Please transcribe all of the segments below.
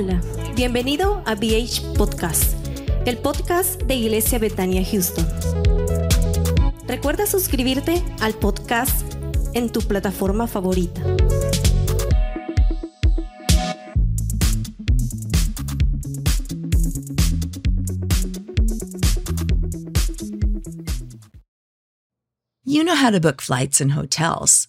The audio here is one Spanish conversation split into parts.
Hola, bienvenido a BH Podcast, el podcast de Iglesia Betania Houston. Recuerda suscribirte al podcast en tu plataforma favorita. You know how to book flights and hotels.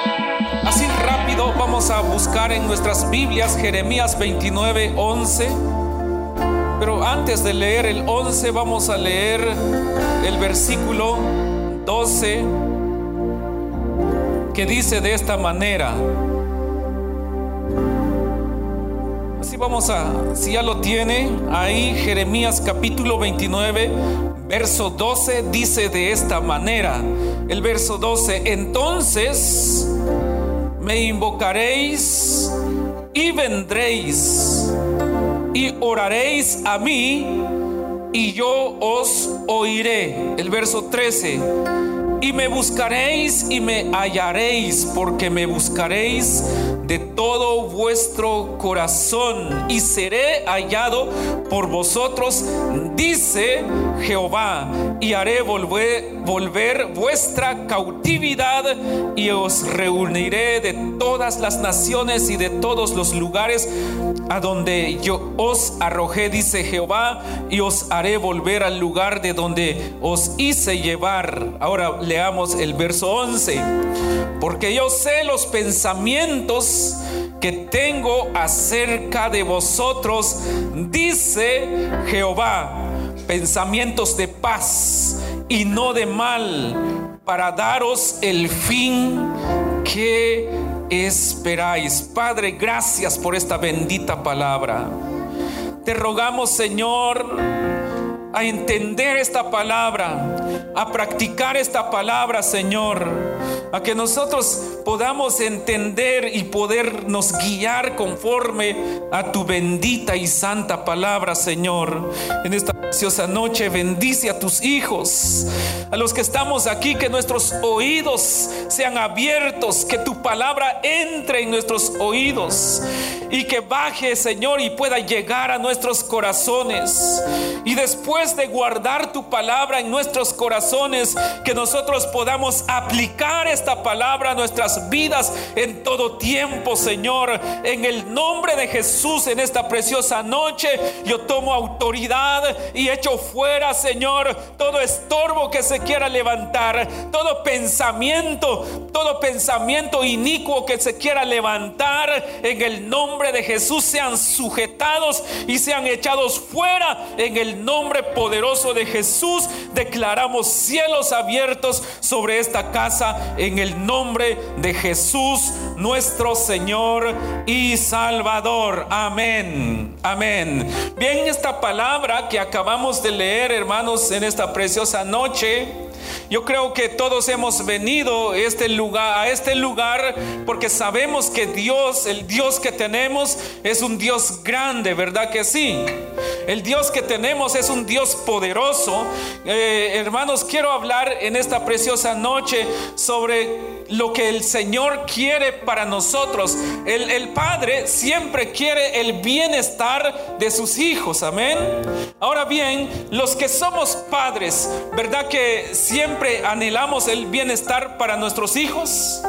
Vamos a buscar en nuestras Biblias Jeremías 29, 11. Pero antes de leer el 11 vamos a leer el versículo 12 que dice de esta manera. Así vamos a, si ya lo tiene, ahí Jeremías capítulo 29, verso 12 dice de esta manera. El verso 12, entonces me invocaréis y vendréis y oraréis a mí y yo os oiré. El verso 13. Y me buscaréis y me hallaréis, porque me buscaréis de todo vuestro corazón y seré hallado por vosotros, dice Jehová, y haré volver, vuestra cautividad y os reuniré de todas las naciones y de todos los lugares a donde yo os arrojé, dice Jehová, y os haré volver al lugar de donde os hice llevar. Ahora leamos el verso 11. Porque yo sé los pensamientos que tengo acerca de vosotros, dice Jehová, pensamientos de paz y no de mal, para daros el fin que esperáis. Padre, gracias por esta bendita palabra. Te rogamos, Señor, a entender esta palabra, a practicar esta palabra, Señor, a que nosotros podamos entender y podernos guiar conforme a tu bendita y santa palabra, Señor. En esta preciosa noche bendice a tus hijos, a los que estamos aquí, que nuestros oídos sean abiertos, que tu palabra entre en nuestros oídos y que baje, Señor, y pueda llegar a nuestros corazones. Y después de guardar tu palabra en nuestros corazones, que nosotros podamos aplicar esta palabra a nuestras vidas en todo tiempo, Señor. En el nombre de Jesús, en esta preciosa noche, yo tomo autoridad echo fuera, Señor, todo estorbo que se quiera levantar, todo pensamiento, todo pensamiento inicuo que se quiera levantar, en el nombre de Jesús sean sujetados y sean echados fuera en el nombre poderoso de Jesús. Declaramos cielos abiertos sobre esta casa en el nombre de Jesús, nuestro Señor y Salvador. Amén. Amén. Bien, esta palabra que acabamos de leer, hermanos, en esta preciosa noche yo creo que todos hemos venido este a este lugar porque sabemos que Dios, el Dios que tenemos, es un Dios grande, ¿verdad que sí? El Dios que tenemos es un Dios poderoso. Eh, hermanos, quiero hablar en esta preciosa noche sobre lo que el Señor quiere para nosotros. El, el, Padre siempre quiere el bienestar de sus hijos, amén. Ahora bien, los que somos padres, ¿verdad que siempre anhelamos el bienestar para nuestros hijos?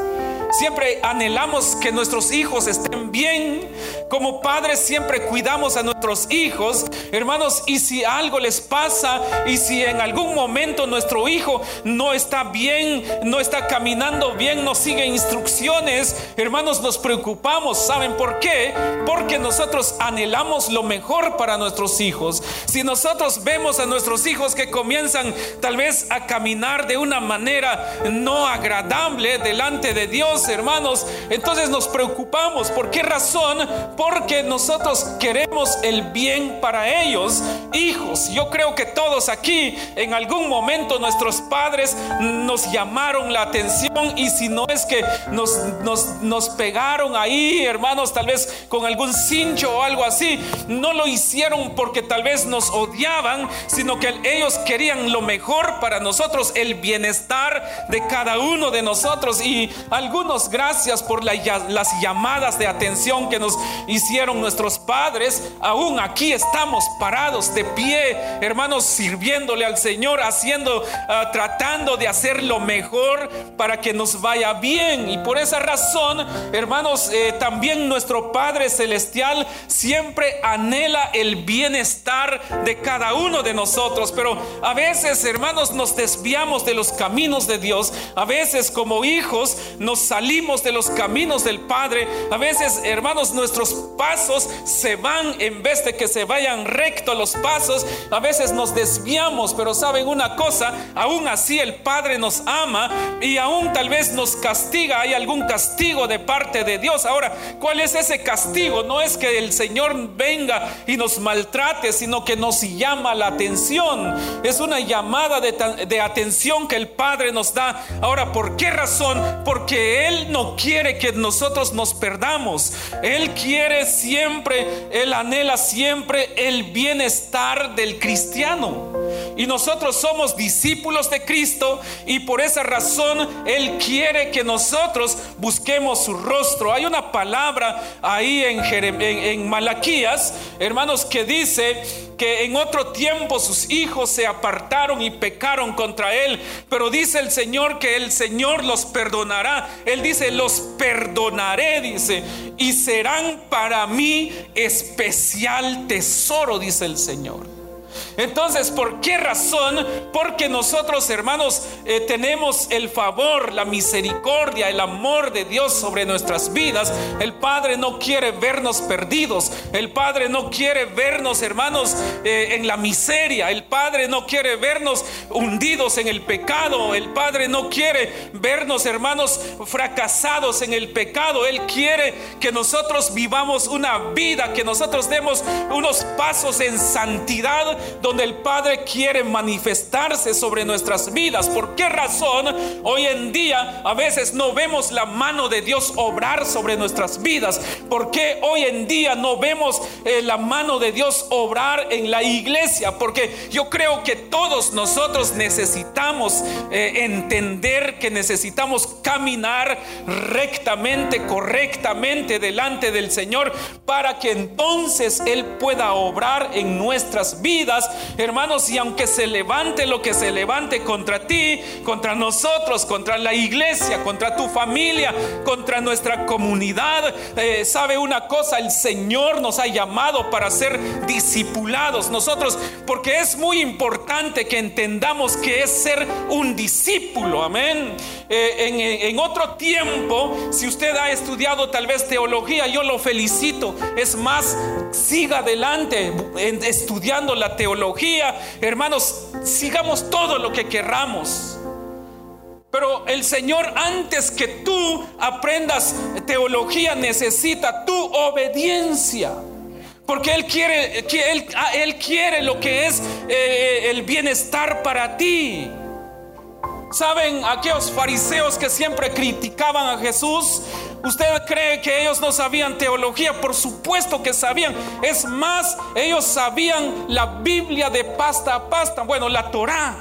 Siempre anhelamos que nuestros hijos estén bien. Como padres siempre cuidamos a nuestros hijos. Hermanos, y si algo les pasa y si en algún momento nuestro hijo no está bien, no está caminando bien, no sigue instrucciones, hermanos, nos preocupamos. ¿Saben por qué? Porque nosotros anhelamos lo mejor para nuestros hijos. Si nosotros vemos a nuestros hijos que comienzan tal vez a caminar de una manera no agradable delante de Dios, hermanos, entonces nos preocupamos. ¿Por qué razón? Porque nosotros queremos el bien para ellos. Hijos, yo creo que todos aquí en algún momento nuestros padres nos llamaron la atención y si no es que nos, nos, nos pegaron ahí, hermanos, tal vez con algún cincho o algo así, no lo hicieron porque tal vez nos odiaban, sino que ellos querían lo mejor para nosotros, el bienestar de cada uno de nosotros y algunos gracias por las llamadas de atención que nos hicieron nuestros padres. Aún aquí estamos parados de pie, hermanos, sirviéndole al Señor, haciendo, ah, tratando de hacer lo mejor para que nos vaya bien. Y por esa razón, hermanos, eh, también nuestro Padre Celestial siempre anhela el bienestar de cada uno de nosotros. Pero a veces, hermanos, nos desviamos de los caminos de Dios. A veces como hijos nos salimos salimos de los caminos del Padre, a veces, hermanos, nuestros pasos se van en vez de que se vayan recto los pasos, a veces nos desviamos, pero saben una cosa, aún así el Padre nos ama y aún tal vez nos castiga, hay algún castigo de parte de Dios. Ahora, ¿cuál es ese castigo? No es que el Señor venga y nos maltrate, sino que nos llama la atención. Es una llamada de, de atención que el Padre nos da. Ahora, ¿por qué razón? Porque Él él no quiere que nosotros nos perdamos. Él quiere siempre, Él anhela siempre el bienestar del cristiano. Y nosotros somos discípulos de Cristo y por esa razón Él quiere que nosotros busquemos su rostro. Hay una palabra ahí en, en Malaquías, hermanos, que dice en otro tiempo sus hijos se apartaron y pecaron contra Él. Pero dice el Señor que el Señor los perdonará. Él dice, los perdonaré, dice, y serán para mí especial tesoro, dice el Señor. Entonces, ¿por qué razón? Porque nosotros, hermanos, eh, tenemos el favor, la misericordia, el amor de Dios sobre nuestras vidas. El Padre no quiere vernos perdidos. El Padre no quiere vernos, hermanos, eh, en la miseria. El Padre no quiere vernos hundidos en el pecado. El Padre no quiere vernos, hermanos, fracasados en el pecado. Él quiere que nosotros vivamos una vida, que nosotros demos unos pasos en santidad donde el Padre quiere manifestarse sobre nuestras vidas. ¿Por qué razón hoy en día a veces no vemos la mano de Dios obrar sobre nuestras vidas? ¿Por qué hoy en día no vemos eh, la mano de Dios obrar en la iglesia? Porque yo creo que todos nosotros necesitamos eh, entender que necesitamos caminar rectamente, correctamente delante del Señor para que entonces Él pueda obrar en nuestras vidas hermanos, y aunque se levante lo que se levante contra ti, contra nosotros, contra la iglesia, contra tu familia, contra nuestra comunidad, eh, sabe una cosa, el Señor nos ha llamado para ser discipulados nosotros, porque es muy importante que entendamos que es ser un discípulo, amén. Eh, en, otro tiempo, si usted ha estudiado tal vez teología, yo lo felicito. Es más, siga adelante estudiando la teología. Hermanos, sigamos todo lo que querramos. Pero el Señor antes que tú aprendas teología necesita tu obediencia. Porque Él quiere, ah, él quiere lo que es eh, el bienestar para ti. ¿Saben aquellos fariseos que siempre criticaban a Jesús? ¿Usted cree que ellos no sabían teología? Por supuesto que sabían. Es más, ellos sabían la Biblia de pasta a pasta. Bueno, la Torah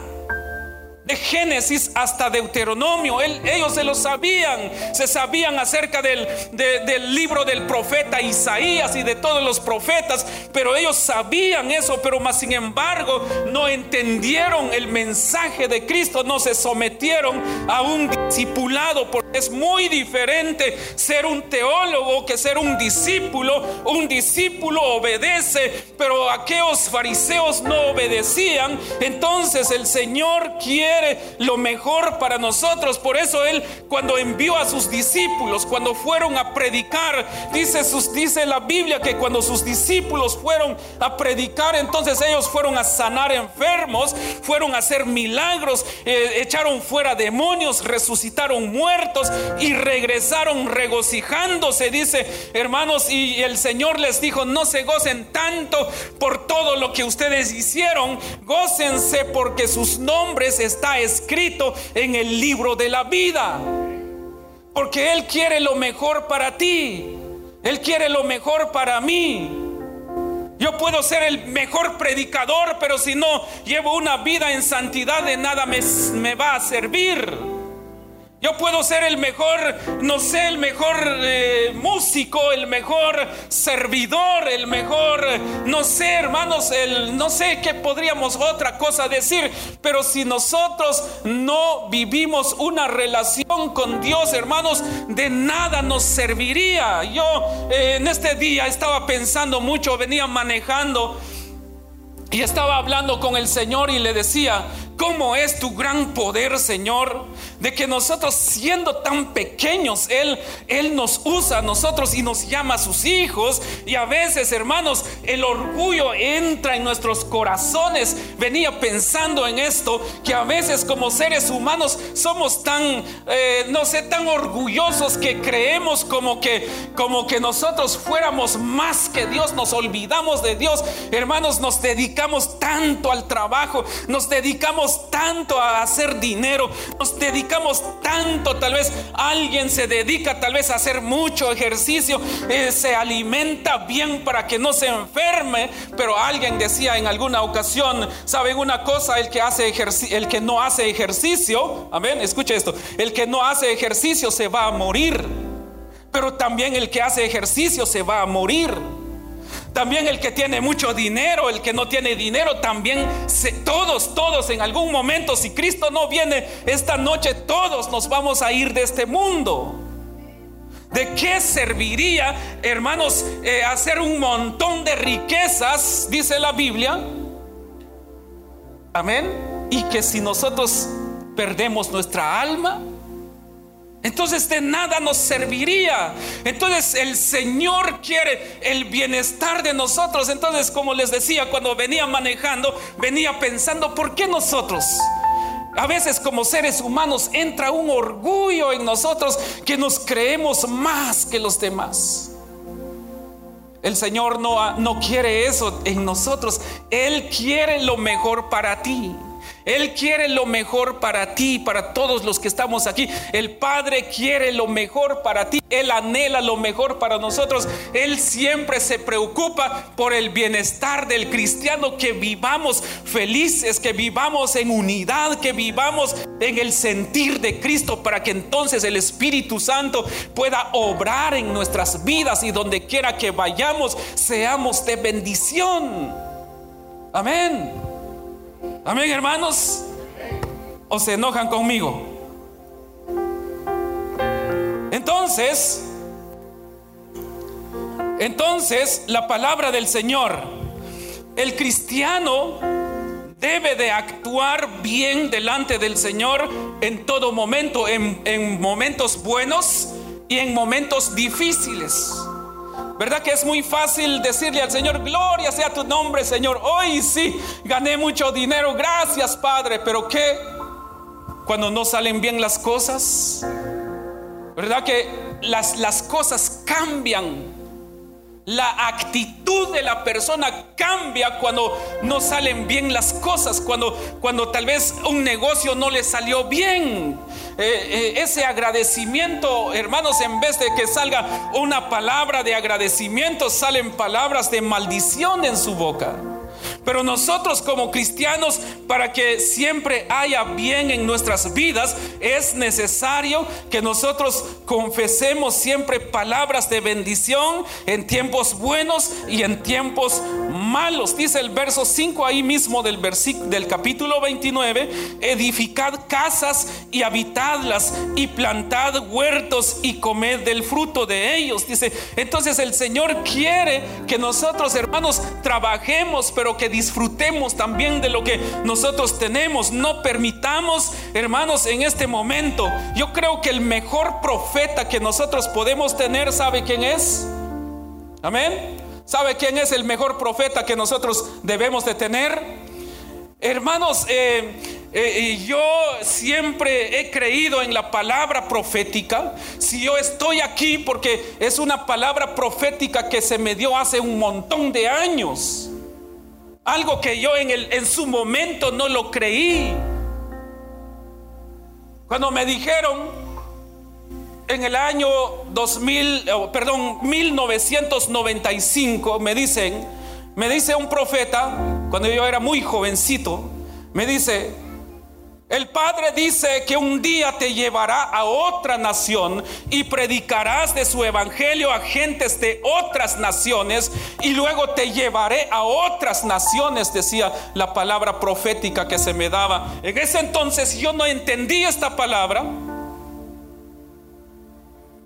Génesis hasta Deuteronomio. ellos se lo sabían, se sabían acerca del, del libro del profeta Isaías y de todos los profetas, pero ellos sabían eso, pero más sin embargo no entendieron el mensaje de Cristo, no se sometieron a un discipulado, porque es muy diferente ser un teólogo que ser un discípulo. Un discípulo obedece, pero aquellos fariseos no obedecían. Entonces el Señor quiere lo mejor para nosotros. Por eso Él cuando envió a sus discípulos, cuando fueron a predicar, dice, sus, dice la Biblia que cuando sus discípulos fueron a predicar, entonces ellos fueron a sanar enfermos, fueron a hacer milagros, eh, echaron fuera demonios, resucitaron muertos y regresaron regocijándose, dice hermanos, y el Señor les dijo, no se gocen tanto por todo lo que ustedes hicieron, gócense porque sus nombres están escrito en el libro de la vida. Porque Él quiere lo mejor para ti. Él quiere lo mejor para mí. Yo puedo ser el mejor predicador, pero si no llevo una vida en santidad, de nada me va a servir. Yo puedo ser el mejor, no sé, el mejor eh, músico, el mejor servidor, el mejor, no sé, hermanos, el, no sé qué podríamos otra cosa decir, pero si nosotros no vivimos una relación con Dios, hermanos, de nada nos serviría. Yo eh, en este día estaba pensando mucho, venía manejando y estaba hablando con el Señor y le decía, ¿cómo es tu gran poder, Señor? De que nosotros siendo tan pequeños, Él, Él nos usa a nosotros y nos llama a sus hijos. Y a veces, hermanos, el orgullo entra en nuestros corazones. Venía pensando en esto, que a veces como seres humanos somos tan, eh, no sé, tan orgullosos que creemos como que, como que nosotros fuéramos más que Dios, nos olvidamos de Dios. Hermanos, nos dedicamos tanto al trabajo, nos dedicamos tanto a hacer dinero, nos dedicamos tanto, tal vez alguien se dedica tal vez a hacer mucho ejercicio, eh, se alimenta bien para que no se enferme, pero alguien decía en alguna ocasión, ¿saben una cosa? El que hace el que no hace ejercicio, amén, escucha esto, el que no hace ejercicio se va a morir, pero también el que hace ejercicio se va a morir. También el que tiene mucho dinero, el que no tiene dinero, también todos, todos en algún momento, si Cristo no viene esta noche, todos nos vamos a ir de este mundo. ¿De qué serviría, hermanos, eh, hacer un montón de riquezas, dice la Biblia? Amén. Y que si nosotros perdemos nuestra alma, entonces de nada nos serviría. Entonces el Señor quiere el bienestar de nosotros. Entonces, como les decía, cuando venía manejando, venía pensando, ¿por qué nosotros? A veces como seres humanos entra un orgullo en nosotros que nos creemos más que los demás. El Señor no, no quiere eso en nosotros. Él quiere lo mejor para ti. Él quiere lo mejor para ti, para todos los que estamos aquí. El Padre quiere lo mejor para ti. Él anhela lo mejor para nosotros. Él siempre se preocupa por el bienestar del cristiano, que vivamos felices, que vivamos en unidad, que vivamos en el sentir de Cristo, para que entonces el Espíritu Santo pueda obrar en nuestras vidas y donde quiera que vayamos, seamos de bendición. Amén. Amén, hermanos. ¿O se enojan conmigo? Entonces, entonces la palabra del Señor, el cristiano debe de actuar bien delante del Señor en todo momento, en, en momentos buenos y en momentos difíciles. ¿Verdad que es muy fácil decirle al Señor, gloria sea tu nombre, Señor? Hoy sí, gané mucho dinero, gracias Padre, pero ¿qué? Cuando no salen bien las cosas, ¿verdad que las, las cosas cambian? La actitud de la persona cambia cuando no salen bien las cosas, cuando, cuando tal vez un negocio no le salió bien. Eh, eh, ese agradecimiento, hermanos, en vez de que salga una palabra de agradecimiento, salen palabras de maldición en su boca. Pero nosotros como cristianos, para que siempre haya bien en nuestras vidas, es necesario que nosotros confesemos siempre palabras de bendición en tiempos buenos y en tiempos malos. Dice el verso 5 ahí mismo del, del capítulo 29, edificad casas y habitadlas y plantad huertos y comed del fruto de ellos. Dice, entonces el Señor quiere que nosotros hermanos trabajemos, pero que disfrutemos también de lo que nosotros tenemos. No permitamos, hermanos, en este momento. Yo creo que el mejor profeta que nosotros podemos tener, ¿sabe quién es? Amén. ¿Sabe quién es el mejor profeta que nosotros debemos de tener? Hermanos, eh, eh, yo siempre he creído en la palabra profética. Si yo estoy aquí porque es una palabra profética que se me dio hace un montón de años. Algo que yo en, el, en su momento no lo creí. Cuando me dijeron en el año 2000, perdón, 1995, me dicen, me dice un profeta, cuando yo era muy jovencito, me dice, el Padre dice que un día te llevará a otra nación y predicarás de su evangelio a gentes de otras naciones y luego te llevaré a otras naciones, decía la palabra profética que se me daba. En ese entonces yo no entendí esta palabra.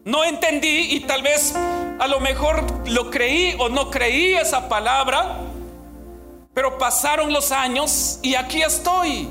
No entendí y tal vez a lo mejor lo creí o no creí esa palabra, pero pasaron los años y aquí estoy.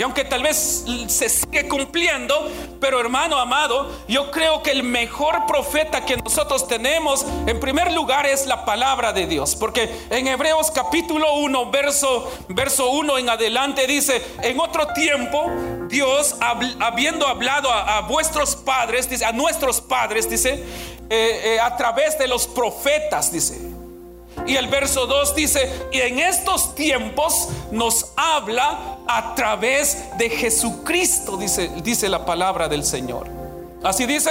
Y aunque tal vez se sigue cumpliendo, pero hermano amado, yo creo que el mejor profeta que nosotros tenemos, en primer lugar, es la palabra de Dios. Porque en Hebreos capítulo 1, verso, verso 1 en adelante dice, en otro tiempo, Dios, habiendo hablado a, vuestros padres, dice, a nuestros padres, dice, eh, eh, a través de los profetas, dice. Y el verso 2 dice, y en estos tiempos nos habla a través de Jesucristo, dice, dice la palabra del Señor. Así dice.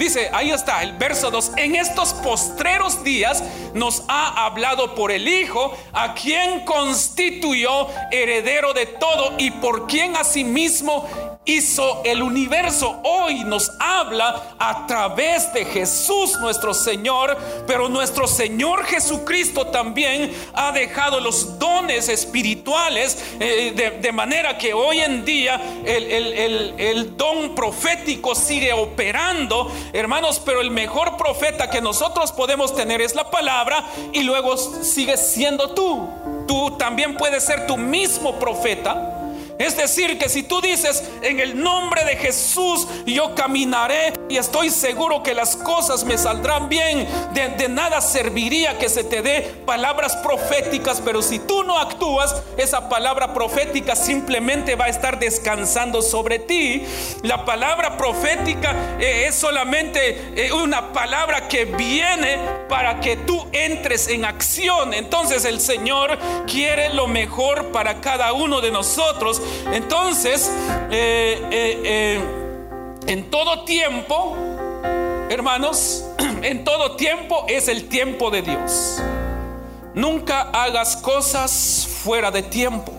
Dice, ahí está el verso 2, en estos postreros días nos ha hablado por el Hijo, a quien constituyó heredero de todo y por quien asimismo hizo el universo. Hoy nos habla a través de Jesús nuestro Señor, pero nuestro Señor Jesucristo también ha dejado los dones espirituales eh, de, manera que hoy en día el, el don profético sigue operando, hermanos, pero el mejor profeta que nosotros podemos tener es la palabra y luego sigue siendo tú. Tú también puedes ser tu mismo profeta es decir, que si tú dices en el nombre de Jesús, yo caminaré y estoy seguro que las cosas me saldrán bien, de, nada serviría que se te dé palabras proféticas, pero si tú no actúas, esa palabra profética simplemente va a estar descansando sobre ti. La palabra profética eh, es solamente eh, una palabra que viene para que tú entres en acción. Entonces el Señor quiere lo mejor para cada uno de nosotros entonces, eh, eh, eh, en todo tiempo, hermanos, en todo tiempo es el tiempo de Dios. Nunca hagas cosas fuera de tiempo.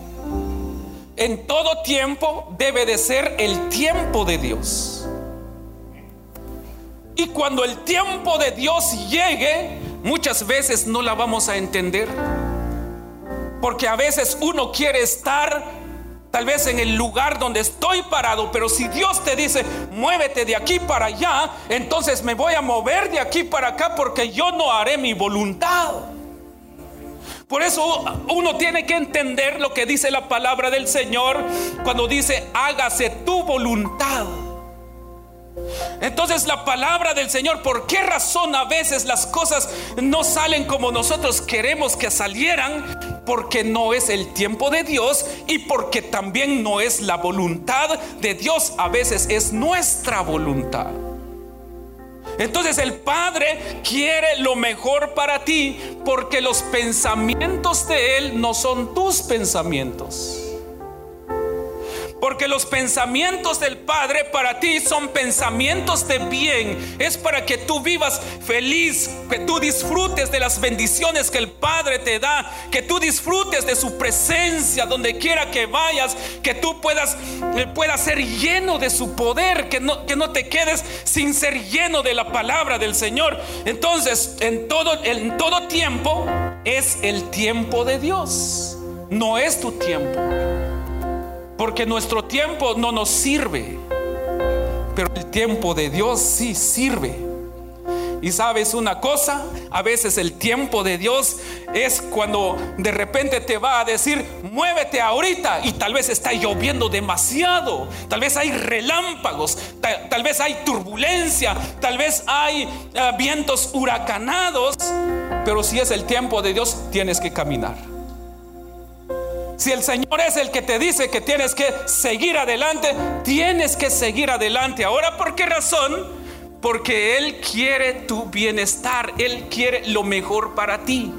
En todo tiempo debe de ser el tiempo de Dios. Y cuando el tiempo de Dios llegue, muchas veces no la vamos a entender Porque a veces uno quiere estar tal vez en el lugar donde estoy parado, pero si Dios te dice, muévete de aquí para allá, entonces me voy a mover de aquí para acá porque yo no haré mi voluntad. Por eso uno tiene que entender lo que dice la palabra del Señor cuando dice, hágase tu voluntad. Entonces la palabra del Señor, ¿por qué razón a veces las cosas no salen como nosotros queremos que salieran? Porque no es el tiempo de Dios y porque también no es la voluntad de Dios, a veces es nuestra voluntad. Entonces el Padre quiere lo mejor para ti porque los pensamientos de Él no son tus pensamientos. Porque los pensamientos del Padre para ti son pensamientos de bien. Es para que tú vivas feliz, que tú disfrutes de las bendiciones que el Padre te da, que tú disfrutes de su presencia donde quiera que vayas, que tú puedas, eh, puedas ser lleno de su poder, que no, que no te quedes sin ser lleno de la palabra del Señor. Entonces, en todo, en todo tiempo es el tiempo de Dios, no es tu tiempo. Porque nuestro tiempo no nos sirve. Pero el tiempo de Dios sí sirve. Y sabes una cosa, a veces el tiempo de Dios es cuando de repente te va a decir, muévete ahorita y tal vez está lloviendo demasiado, tal vez hay relámpagos, tal, vez hay turbulencia, tal vez hay eh, vientos huracanados, pero si es el tiempo de Dios tienes que caminar. Si el Señor es el que te dice que tienes que seguir adelante, tienes que seguir adelante. Ahora, ¿por qué razón? Porque Él quiere tu bienestar, Él quiere lo mejor para ti.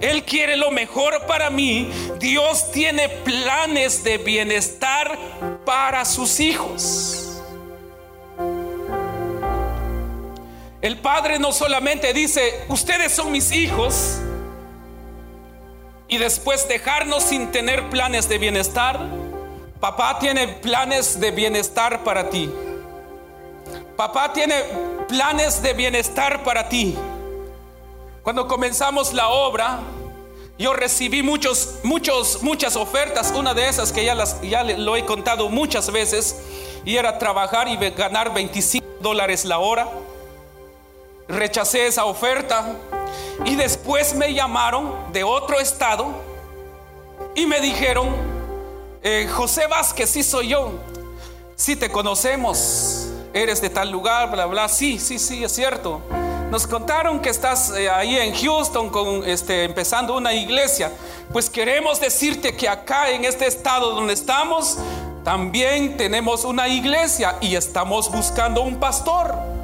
Él quiere lo mejor para mí. Dios tiene planes de bienestar para sus hijos. El Padre no solamente dice, ustedes son mis hijos, y después dejarnos sin tener planes de bienestar. Papá tiene planes de bienestar para ti. Papá tiene planes de bienestar para ti. Cuando comenzamos la obra, yo recibí muchos, muchos, muchas ofertas. Una de esas que ya, las, ya lo he contado muchas veces, y era trabajar y ganar 25 dólares la hora. Rechacé esa oferta y después me llamaron de otro estado y me dijeron, eh, José Vázquez, sí soy yo. Sí te conocemos, eres de tal lugar, bla, bla. Sí, sí, sí, es cierto. Nos contaron que estás eh, ahí en Houston con, este, empezando una iglesia. Pues queremos decirte que acá en este estado donde estamos, también tenemos una iglesia y estamos buscando un pastor.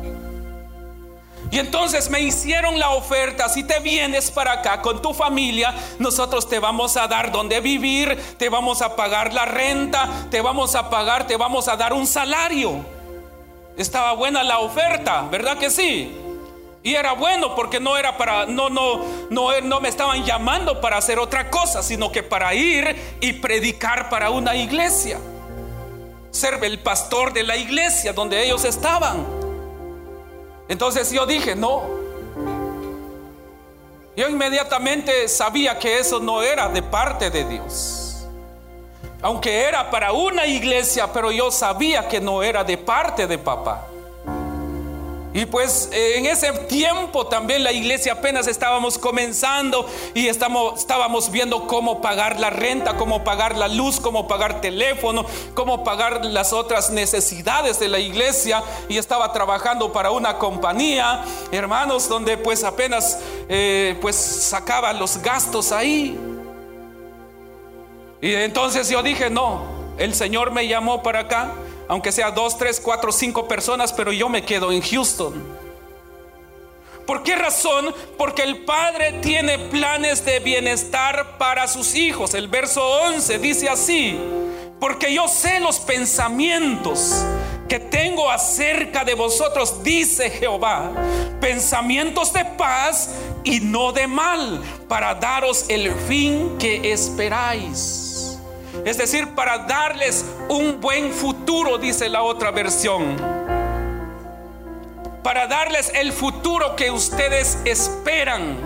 Y entonces me hicieron la oferta, si te vienes para acá con tu familia, nosotros te vamos a dar donde vivir, te vamos a pagar la renta, te vamos a pagar, te vamos a dar un salario. Estaba buena la oferta, ¿verdad que sí? Y era bueno porque no era para, no, no, no, no me estaban llamando para hacer otra cosa, sino que para ir y predicar para una iglesia. Ser el pastor de la iglesia donde ellos estaban. Entonces yo dije, no. Yo inmediatamente sabía que eso no era de parte de Dios. Aunque era para una iglesia, pero yo sabía que no era de parte de papá. Y pues eh, en ese tiempo también la iglesia apenas estábamos comenzando y estamos, estábamos viendo cómo pagar la renta, cómo pagar la luz, cómo pagar teléfono, cómo pagar las otras necesidades de la iglesia. Y estaba trabajando para una compañía, hermanos, donde pues apenas eh, pues sacaba los gastos ahí. Y entonces yo dije, no, el Señor me llamó para acá aunque sea dos, tres, cuatro, cinco personas, pero yo me quedo en Houston. ¿Por qué razón? Porque el Padre tiene planes de bienestar para sus hijos. El verso 11 dice así, porque yo sé los pensamientos que tengo acerca de vosotros, dice Jehová, pensamientos de paz y no de mal, para daros el fin que esperáis. Es decir, para darles un buen futuro, dice la otra versión. Para darles el futuro que ustedes esperan.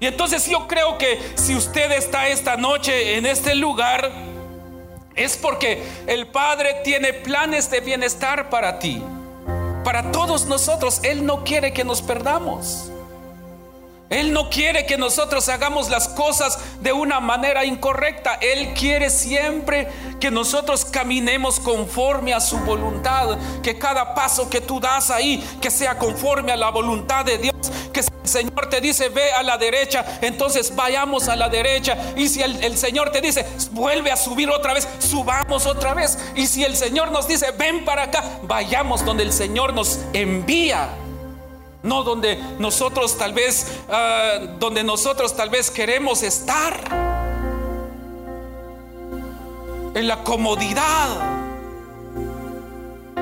Y entonces yo creo que si usted está esta noche en este lugar, es porque el Padre tiene planes de bienestar para ti, para todos nosotros. Él no quiere que nos perdamos. Él no quiere que nosotros hagamos las cosas de una manera incorrecta. Él quiere siempre que nosotros caminemos conforme a su voluntad. Que cada paso que tú das ahí, que sea conforme a la voluntad de Dios. Que si el Señor te dice, ve a la derecha, entonces vayamos a la derecha. Y si el, el Señor te dice, vuelve a subir otra vez, subamos otra vez. Y si el Señor nos dice, ven para acá, vayamos donde el Señor nos envía no donde nosotros tal vez, ah, donde nosotros tal vez queremos estar, en la comodidad.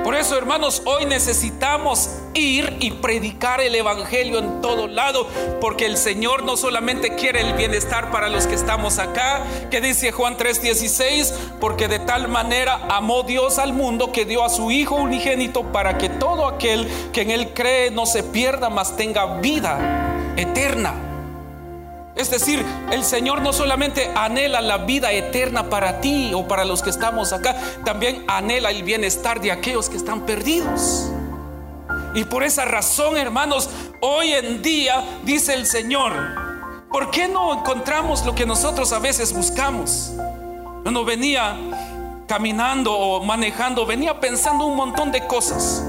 Por eso, hermanos, hoy necesitamos ir y predicar el Evangelio en todo lado, porque el Señor no solamente quiere el bienestar para los que estamos acá, que dice Juan 3:16, porque de tal manera amó Dios al mundo que dio a su Hijo unigénito para que todo aquel que en Él cree no se pierda, mas tenga vida eterna. Es decir, el Señor no solamente anhela la vida eterna para ti o para los que estamos acá, también anhela el bienestar de aquellos que están perdidos. Y por esa razón, hermanos, hoy en día dice el Señor, ¿por qué no encontramos lo que nosotros a veces buscamos? Uno venía caminando o manejando, venía pensando un montón de cosas.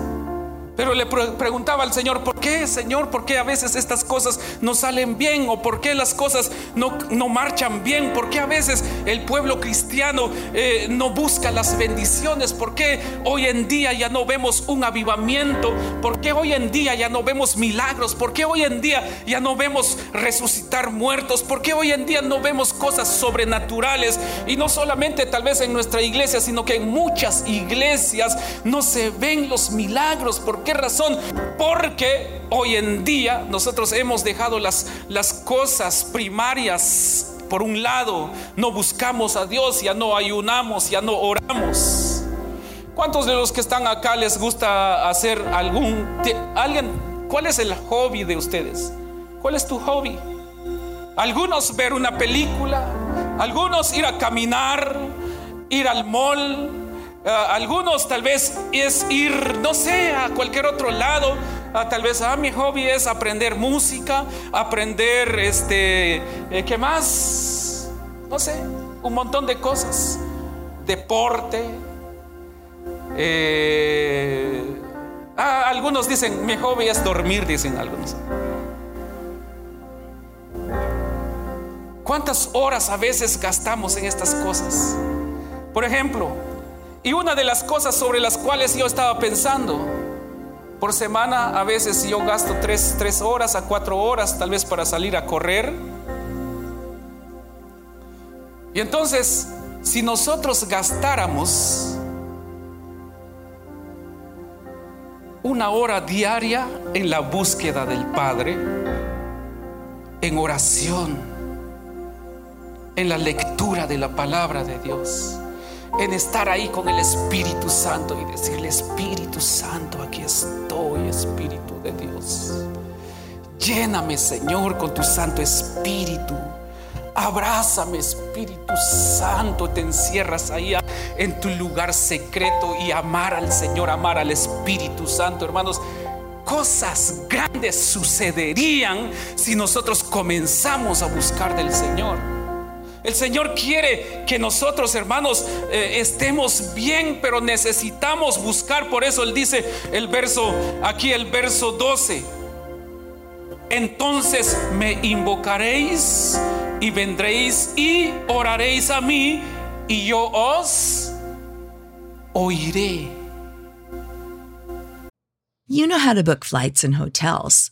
Pero le preguntaba al Señor, ¿por qué, Señor? ¿Por qué a veces estas cosas no salen bien? ¿O por qué las cosas no, no marchan bien? ¿Por qué a veces el pueblo cristiano eh, no busca las bendiciones? ¿Por qué hoy en día ya no vemos un avivamiento? ¿Por qué hoy en día ya no vemos milagros? ¿Por qué hoy en día ya no vemos resucitar muertos? ¿Por qué hoy en día no vemos cosas sobrenaturales? Y no solamente tal vez en nuestra iglesia, sino que en muchas iglesias no se ven los milagros. ¿Por qué razón? Porque hoy en día nosotros hemos dejado las, las cosas primarias por un lado, no buscamos a Dios, ya no ayunamos, ya no oramos. ¿Cuántos de los que están acá les gusta hacer algún alguien cuál es el hobby de ustedes? ¿Cuál es tu hobby? Algunos ver una película, algunos ir a caminar, ir al mall, eh, algunos tal vez es ir, no sé, a cualquier otro lado. Ah, tal vez, ah, mi hobby es aprender música, aprender, este, eh, ¿qué más? No sé, un montón de cosas. Deporte. Eh, ah, algunos dicen, mi hobby es dormir, dicen algunos. ¿Cuántas horas a veces gastamos en estas cosas? Por ejemplo, y una de las cosas sobre las cuales yo estaba pensando, por semana a veces yo gasto tres, horas a cuatro horas tal vez para salir a correr. Y entonces, si nosotros gastáramos una hora diaria en la búsqueda del Padre, en oración, en la lectura de la palabra de Dios, en estar ahí con el Espíritu Santo y decirle, Espíritu Santo, aquí estoy, Espíritu de Dios. Lléname, Señor, con tu Santo Espíritu. Abrázame, Espíritu Santo. Te encierras ahí en tu lugar secreto y amar al Señor, amar al Espíritu Santo, hermanos cosas grandes sucederían si nosotros comenzamos a buscar del Señor. El Señor quiere que nosotros, hermanos, eh, estemos bien, pero necesitamos buscar. Por eso Él dice el verso, aquí el verso 12. Entonces me invocaréis y vendréis y oraréis a mí y yo os oiré. You know how to book flights and hotels.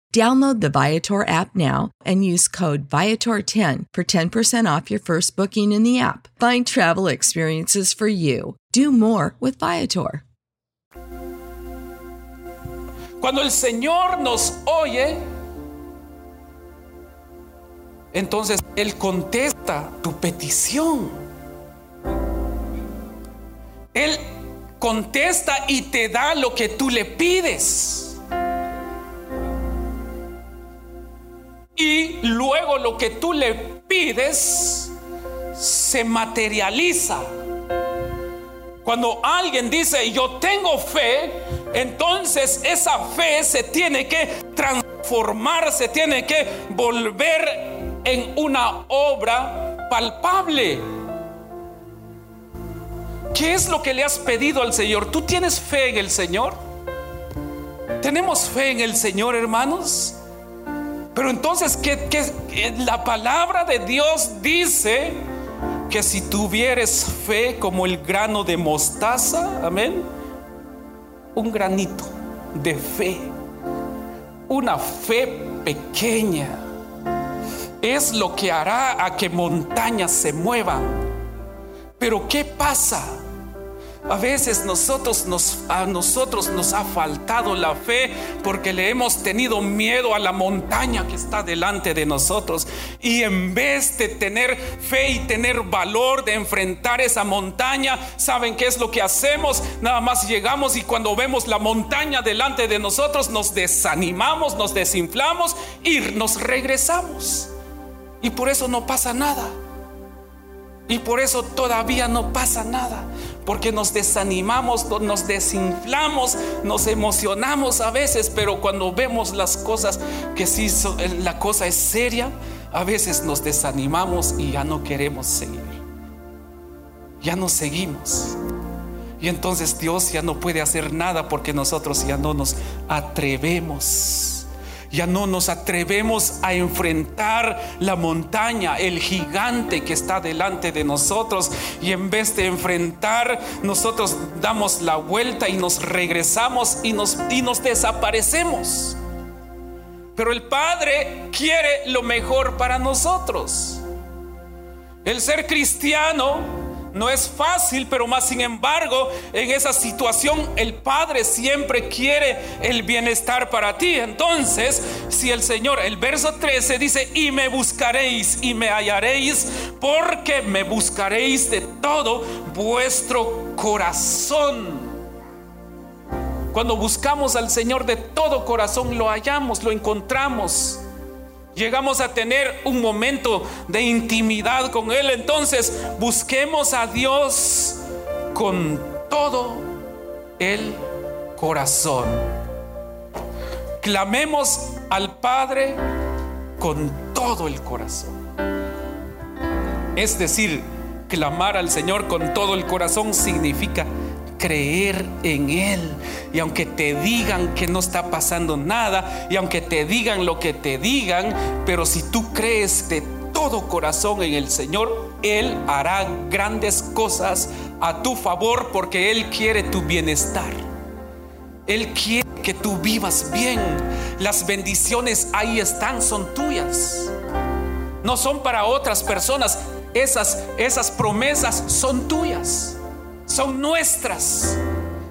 Download the Viator app now and use code Viator10 for 10% off your first booking in the app. Find travel experiences for you. Do more with Viator. Cuando el Señor nos oye, entonces Él contesta tu petición. Él contesta y te da lo que tú le pides. Y luego lo que tú le pides se materializa. Cuando alguien dice yo tengo fe, entonces esa fe se tiene que transformar, se tiene que volver en una obra palpable. ¿Qué es lo que le has pedido al Señor? ¿Tú tienes fe en el Señor? ¿Tenemos fe en el Señor, hermanos? Pero entonces, ¿qué, la palabra de Dios dice que si tuvieres fe como el grano de mostaza, amén, un granito de fe, una fe pequeña, es lo que hará a que montañas se muevan. Pero ¿qué pasa? A veces nosotros nos, a nosotros nos ha faltado la fe porque le hemos tenido miedo a la montaña que está delante de nosotros. Y en vez de tener fe y tener valor de enfrentar esa montaña, ¿saben qué es lo que hacemos? Nada más llegamos y cuando vemos la montaña delante de nosotros nos desanimamos, nos desinflamos y nos regresamos. Y por eso no pasa nada. Y por eso todavía no pasa nada porque nos desanimamos, nos desinflamos, nos emocionamos a veces, pero cuando vemos las cosas que sí la cosa es seria, a veces nos desanimamos y ya no queremos seguir. Ya no seguimos. Y entonces Dios ya no puede hacer nada porque nosotros ya no nos atrevemos ya no nos atrevemos a enfrentar la montaña, el gigante que está delante de nosotros. Y en vez de enfrentar, nosotros damos la vuelta y nos regresamos y nos, y nos desaparecemos. Pero el Padre quiere lo mejor para nosotros. El ser cristiano no es fácil, pero más sin embargo, en esa situación el Padre siempre quiere el bienestar para ti. Entonces, si el Señor, el verso 13 dice, y me buscaréis y me hallaréis, porque me buscaréis de todo vuestro corazón. Cuando buscamos al Señor de todo corazón, lo hallamos, lo encontramos. Llegamos a tener un momento de intimidad con Él. Entonces busquemos a Dios con todo el corazón. Clamemos al Padre con todo el corazón. Es decir, clamar al Señor con todo el corazón significa creer en Él. Y aunque te digan que no está pasando nada, y aunque te digan lo que te digan, pero si tú crees de todo corazón en el Señor, Él hará grandes cosas a tu favor porque Él quiere tu bienestar. Él quiere que tú vivas bien. Las bendiciones ahí están, son tuyas. No son para otras personas. Esas, esas promesas son tuyas. Son nuestras.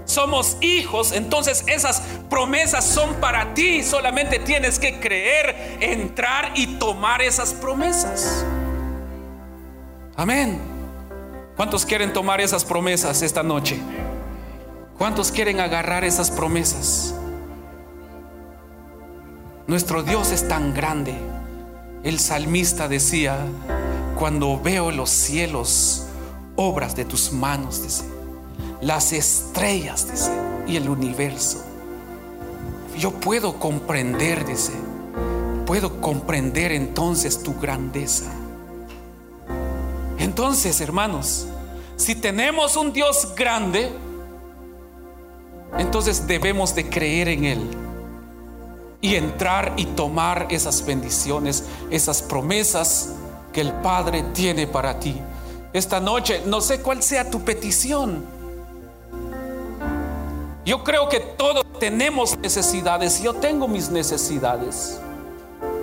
Somos hijos, entonces esas promesas son para ti. Solamente tienes que creer, entrar y tomar esas promesas. Amén. ¿Cuántos quieren tomar esas promesas esta noche? ¿Cuántos quieren agarrar esas promesas? Nuestro Dios es tan grande. El salmista decía, cuando veo los cielos, obras de tus manos, dice, las estrellas, dice, y el universo. Yo puedo comprender, dice, puedo comprender entonces tu grandeza. Entonces, hermanos, si tenemos un Dios grande, entonces debemos de creer en Él y entrar y tomar esas bendiciones, esas promesas que el Padre tiene para ti. Esta noche, no sé cuál sea tu petición. Yo creo que todos tenemos necesidades. Yo tengo mis necesidades.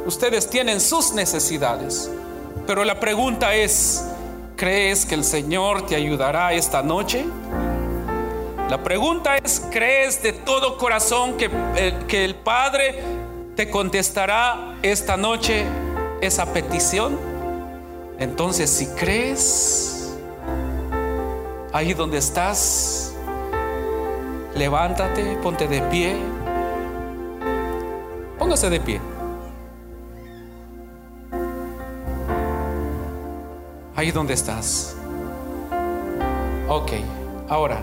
Ustedes tienen sus necesidades. Pero la pregunta es, ¿crees que el Señor te ayudará esta noche? La pregunta es, ¿crees de todo corazón que, eh, que el Padre te contestará esta noche esa petición? Entonces, si crees, ahí donde estás, levántate, ponte de pie. Póngase de pie. Ahí donde estás. Ok, ahora.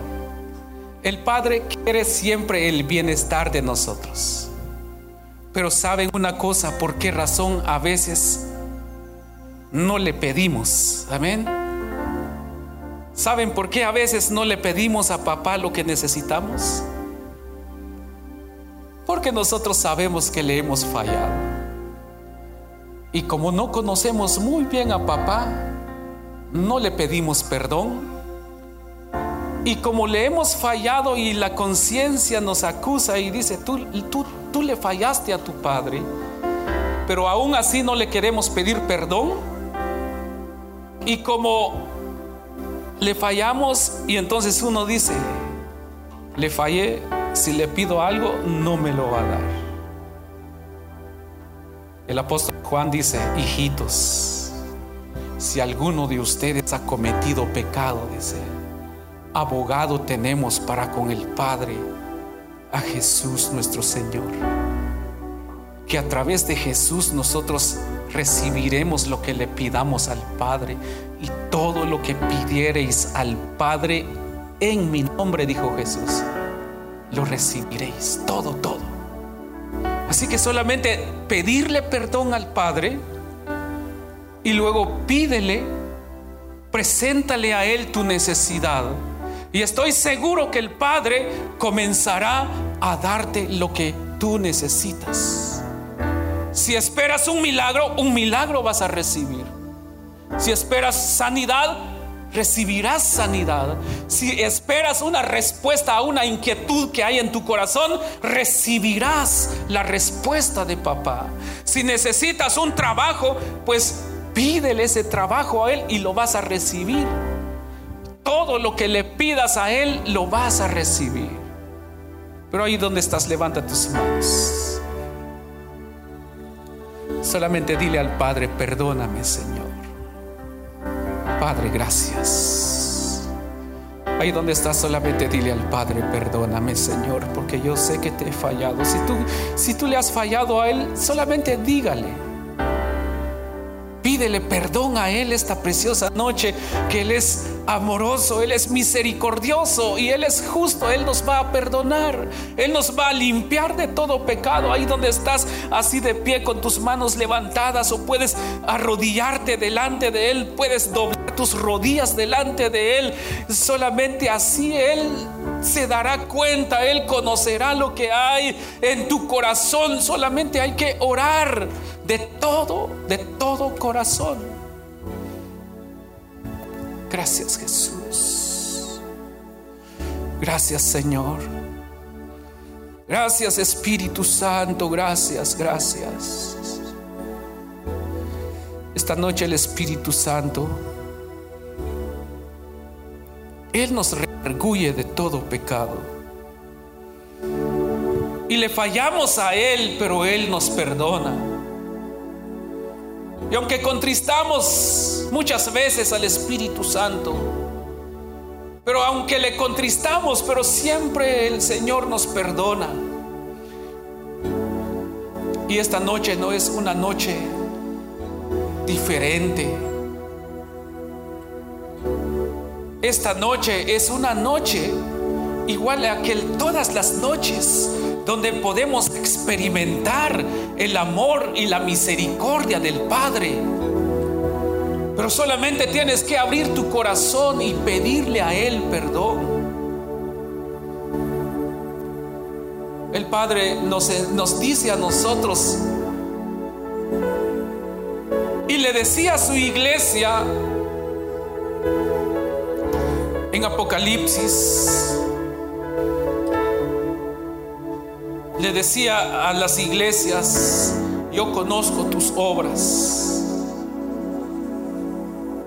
El Padre quiere siempre el bienestar de nosotros. Pero saben una cosa, por qué razón a veces no le pedimos. Amén. ¿Saben por qué a veces no le pedimos a papá lo que necesitamos? Porque nosotros sabemos que le hemos fallado. Y como no conocemos muy bien a papá, no le pedimos perdón y como le hemos fallado y la conciencia nos acusa y dice, tú, tú, tú le fallaste a tu padre, pero aún así no le queremos pedir perdón. Y como le fallamos y entonces uno dice, le fallé, si le pido algo, no me lo va a dar. El apóstol Juan dice, hijitos, si alguno de ustedes ha cometido pecado, dice, abogado tenemos para con el Padre, a Jesús nuestro Señor. Que a través de Jesús nosotros recibiremos lo que le pidamos al Padre y todo lo que pidiereis al Padre en mi nombre, dijo Jesús, lo recibiréis, todo, todo. Así que solamente pedirle perdón al Padre y luego pídele, preséntale a Él tu necesidad y estoy seguro que el Padre comenzará a darte lo que tú necesitas. Si esperas un milagro, un milagro vas a recibir. Si esperas sanidad, recibirás sanidad. Si esperas una respuesta a una inquietud que hay en tu corazón, recibirás la respuesta de papá. Si necesitas un trabajo, pues pídele ese trabajo a Él y lo vas a recibir todo lo que le pidas a Él lo vas a recibir. Pero ahí donde estás, levanta tus manos. Solamente dile al Padre, perdóname Señor. Padre, gracias. Ahí donde estás, solamente dile al Padre, perdóname Señor, porque yo sé que te he fallado. Si tú, si tú le has fallado a Él, solamente dígale. Pídele perdón a Él esta preciosa noche, que Él es amoroso, Él es misericordioso y Él es justo. Él nos va a perdonar. Él nos va a limpiar de todo pecado. Ahí donde estás así de pie con tus manos levantadas o puedes arrodillarte delante de Él, puedes doblar tus rodillas delante de Él. Solamente así Él se dará cuenta, Él conocerá lo que hay en tu corazón. Solamente hay que orar de todo, de todo corazón. Gracias Jesús. Gracias Señor. Gracias Espíritu Santo. Gracias, gracias. Esta noche el Espíritu Santo, Él nos reargulle de todo pecado. Y le fallamos a Él, pero Él nos perdona. Y aunque contristamos muchas veces al Espíritu Santo, pero aunque le contristamos, pero siempre el Señor nos perdona. Y esta noche no es una noche diferente. Esta noche es una noche igual a que todas las noches donde podemos experimentar el amor y la misericordia del Padre. Pero solamente tienes que abrir tu corazón y pedirle a Él perdón. El Padre nos, nos dice a nosotros y le decía a su iglesia en Apocalipsis le decía a las iglesias, yo conozco tus obras.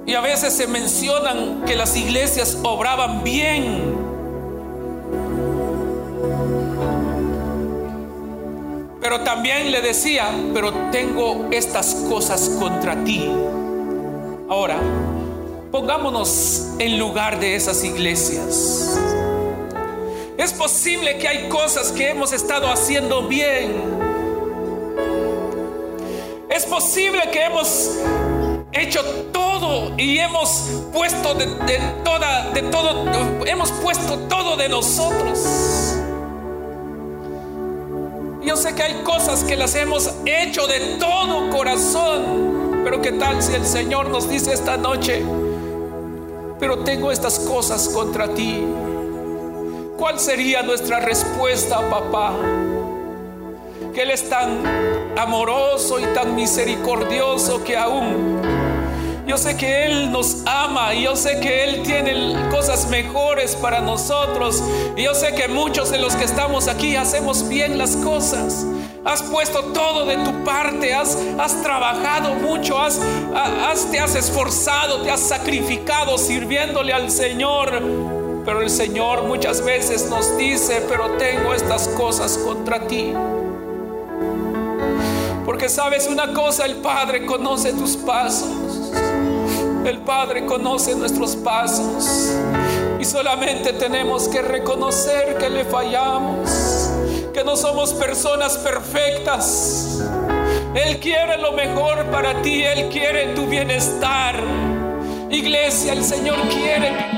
Y a veces se mencionan que las iglesias obraban bien. Pero también le decía, pero tengo estas cosas contra ti. Ahora, pongámonos en lugar de esas iglesias. Es posible que hay cosas que hemos estado haciendo bien. Es posible que hemos hecho todo y hemos puesto de, toda, de todo, hemos puesto todo de nosotros. Yo sé que hay cosas que las hemos hecho de todo corazón, pero qué tal si el Señor nos dice esta noche, pero tengo estas cosas contra ti. ¿Cuál sería nuestra respuesta, papá? Que Él es tan amoroso y tan misericordioso que aún yo sé que Él nos ama y yo sé que Él tiene cosas mejores para nosotros. Y yo sé que muchos de los que estamos aquí hacemos bien las cosas. Has puesto todo de tu parte, has, trabajado mucho, has, te has esforzado, te has sacrificado sirviéndole al Señor. Pero el Señor muchas veces nos dice, pero tengo estas cosas contra ti. Porque sabes una cosa, el Padre conoce tus pasos. El Padre conoce nuestros pasos. Y solamente tenemos que reconocer que le fallamos, que no somos personas perfectas. Él quiere lo mejor para ti, Él quiere tu bienestar. Iglesia, el Señor quiere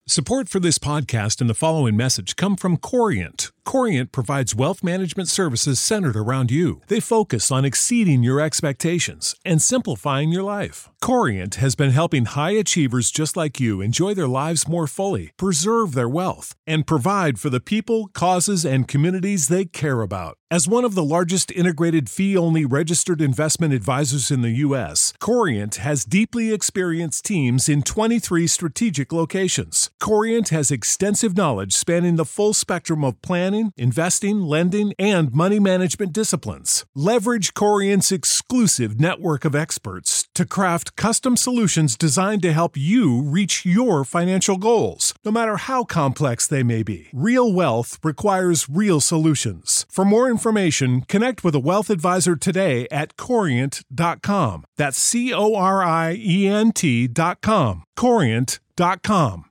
Support for this podcast and the following message come from Corient Corient provides wealth management services centered around you. They focus on exceeding your expectations and simplifying your life. Corient has been helping high achievers just like you enjoy their lives more fully, preserve their wealth, and provide for the people, causes, and communities they care about. As one of the largest integrated fee only registered investment advisors in the U.S., Corient has deeply experienced teams in 23 strategic locations. Corient has extensive knowledge spanning the full spectrum of planning, investing, lending, and money management disciplines. Leverage Corient's exclusive network of experts to craft custom solutions designed to help you reach your financial goals, no matter how complex they may be. Real wealth requires real solutions. For more information, connect with a wealth advisor today at corient.com. That's C O R I E N T.com. Corient.com.